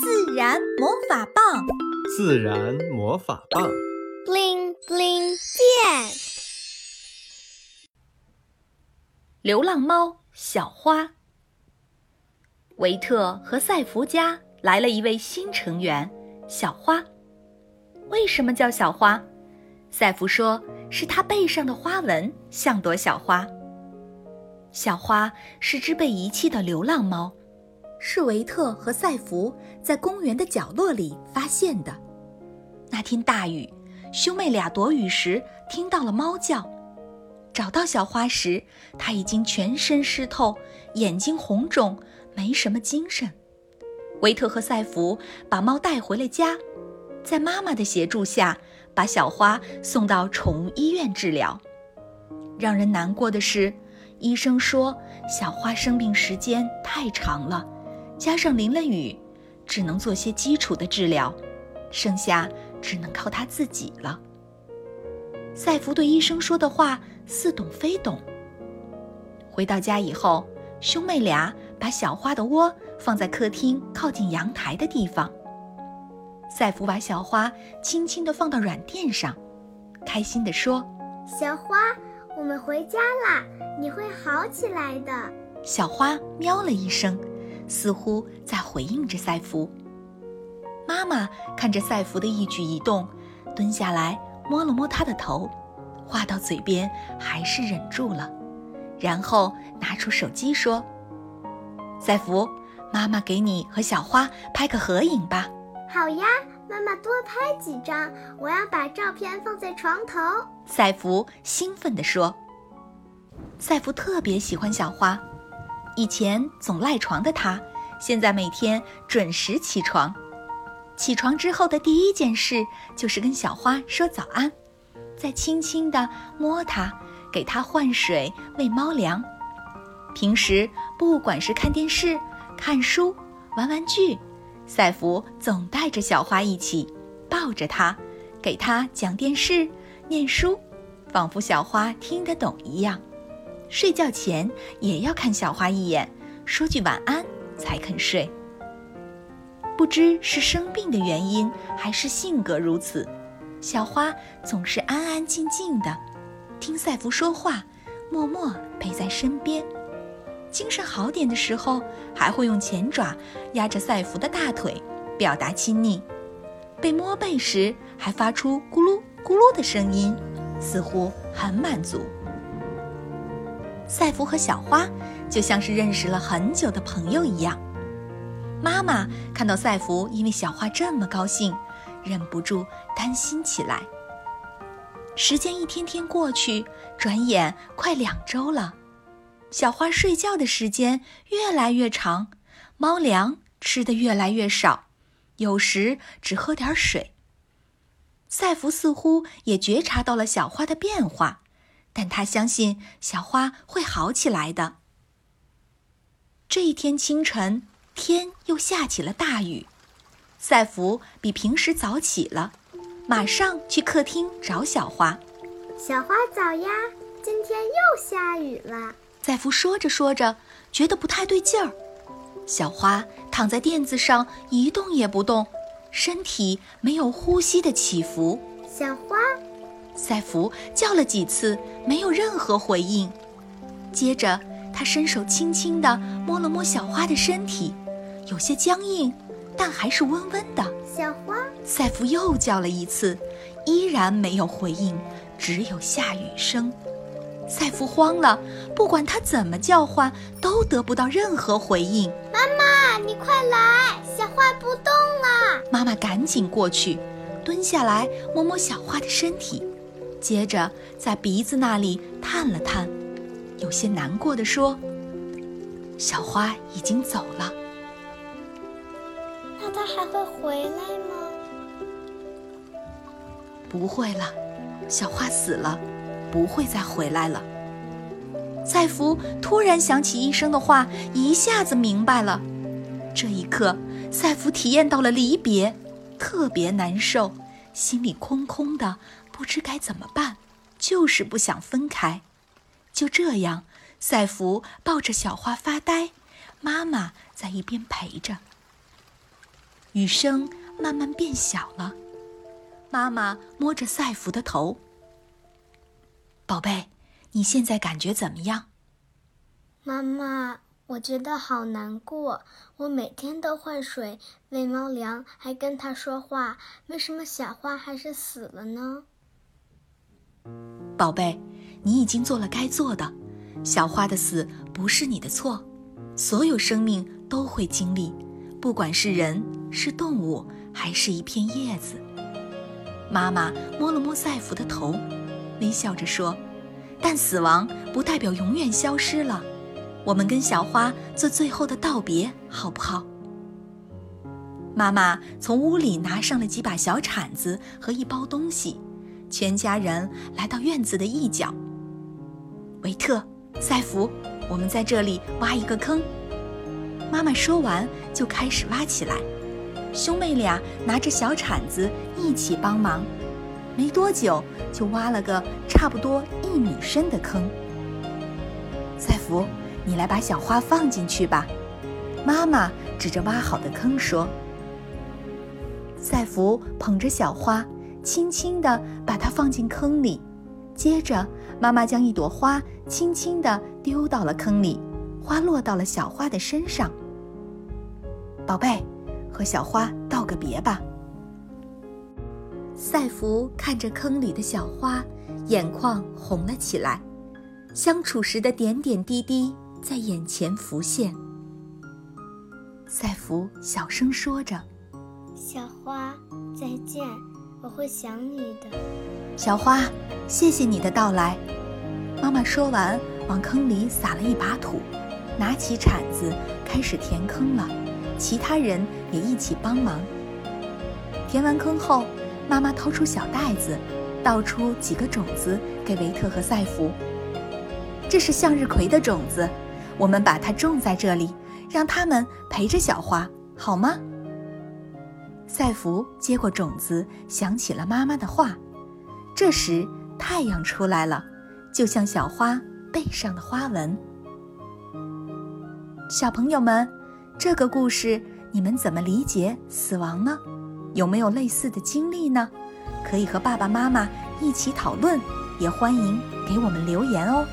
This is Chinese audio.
自然魔法棒，自然魔法棒，bling bling 变。流浪猫小花，维特和赛弗家来了一位新成员小花。为什么叫小花？赛弗说是他背上的花纹像朵小花。小花是只被遗弃的流浪猫。是维特和赛弗在公园的角落里发现的。那天大雨，兄妹俩躲雨时听到了猫叫。找到小花时，它已经全身湿透，眼睛红肿，没什么精神。维特和赛弗把猫带回了家，在妈妈的协助下，把小花送到宠物医院治疗。让人难过的是，医生说小花生病时间太长了。加上淋了雨，只能做些基础的治疗，剩下只能靠他自己了。赛弗对医生说的话似懂非懂。回到家以后，兄妹俩把小花的窝放在客厅靠近阳台的地方。赛弗把小花轻轻地放到软垫上，开心地说：“小花，我们回家啦，你会好起来的。”小花喵了一声。似乎在回应着赛弗。妈妈看着赛弗的一举一动，蹲下来摸了摸他的头，话到嘴边还是忍住了，然后拿出手机说：“赛弗，妈妈给你和小花拍个合影吧。”“好呀，妈妈多拍几张，我要把照片放在床头。”赛弗兴奋地说。赛弗特别喜欢小花。以前总赖床的他，现在每天准时起床。起床之后的第一件事就是跟小花说早安，再轻轻地摸它，给它换水、喂猫粮。平时不管是看电视、看书、玩玩具，赛福总带着小花一起，抱着它，给它讲电视、念书，仿佛小花听得懂一样。睡觉前也要看小花一眼，说句晚安才肯睡。不知是生病的原因，还是性格如此，小花总是安安静静的，听赛弗说话，默默陪在身边。精神好点的时候，还会用前爪压着赛弗的大腿，表达亲昵。被摸背时，还发出咕噜咕噜的声音，似乎很满足。赛弗和小花就像是认识了很久的朋友一样。妈妈看到赛弗因为小花这么高兴，忍不住担心起来。时间一天天过去，转眼快两周了。小花睡觉的时间越来越长，猫粮吃的越来越少，有时只喝点水。赛弗似乎也觉察到了小花的变化。但他相信小花会好起来的。这一天清晨，天又下起了大雨。赛福比平时早起了，马上去客厅找小花。小花早呀，今天又下雨了。赛福说着说着，觉得不太对劲儿。小花躺在垫子上一动也不动，身体没有呼吸的起伏。小花。赛弗叫了几次，没有任何回应。接着，他伸手轻轻地摸了摸小花的身体，有些僵硬，但还是温温的。小花，赛弗又叫了一次，依然没有回应，只有下雨声。赛弗慌了，不管他怎么叫唤，都得不到任何回应。妈妈，你快来，小花不动了。妈妈赶紧过去，蹲下来摸摸小花的身体。接着在鼻子那里探了探，有些难过的说：“小花已经走了。”那它还会回来吗？不会了，小花死了，不会再回来了。赛弗突然想起医生的话，一下子明白了。这一刻，赛弗体验到了离别，特别难受，心里空空的。不知该怎么办，就是不想分开。就这样，赛弗抱着小花发呆，妈妈在一边陪着。雨声慢慢变小了。妈妈摸着赛弗的头：“宝贝，你现在感觉怎么样？”妈妈，我觉得好难过。我每天都换水、喂猫粮，还跟它说话，为什么小花还是死了呢？宝贝，你已经做了该做的。小花的死不是你的错。所有生命都会经历，不管是人、是动物，还是一片叶子。妈妈摸了摸赛弗的头，微笑着说：“但死亡不代表永远消失了。我们跟小花做最后的道别，好不好？”妈妈从屋里拿上了几把小铲子和一包东西，全家人来到院子的一角。维特，赛弗。我们在这里挖一个坑。妈妈说完，就开始挖起来。兄妹俩拿着小铲子一起帮忙，没多久就挖了个差不多一米深的坑。赛弗，你来把小花放进去吧。妈妈指着挖好的坑说。赛弗捧着小花，轻轻地把它放进坑里。接着，妈妈将一朵花轻轻地丢到了坑里，花落到了小花的身上。宝贝，和小花道个别吧。赛弗看着坑里的小花，眼眶红了起来，相处时的点点滴滴在眼前浮现。赛弗小声说着：“小花，再见。”我会想你的，小花，谢谢你的到来。妈妈说完，往坑里撒了一把土，拿起铲子开始填坑了。其他人也一起帮忙。填完坑后，妈妈掏出小袋子，倒出几个种子给维特和赛弗。这是向日葵的种子，我们把它种在这里，让它们陪着小花，好吗？赛弗接过种子，想起了妈妈的话。这时，太阳出来了，就像小花背上的花纹。小朋友们，这个故事你们怎么理解死亡呢？有没有类似的经历呢？可以和爸爸妈妈一起讨论，也欢迎给我们留言哦。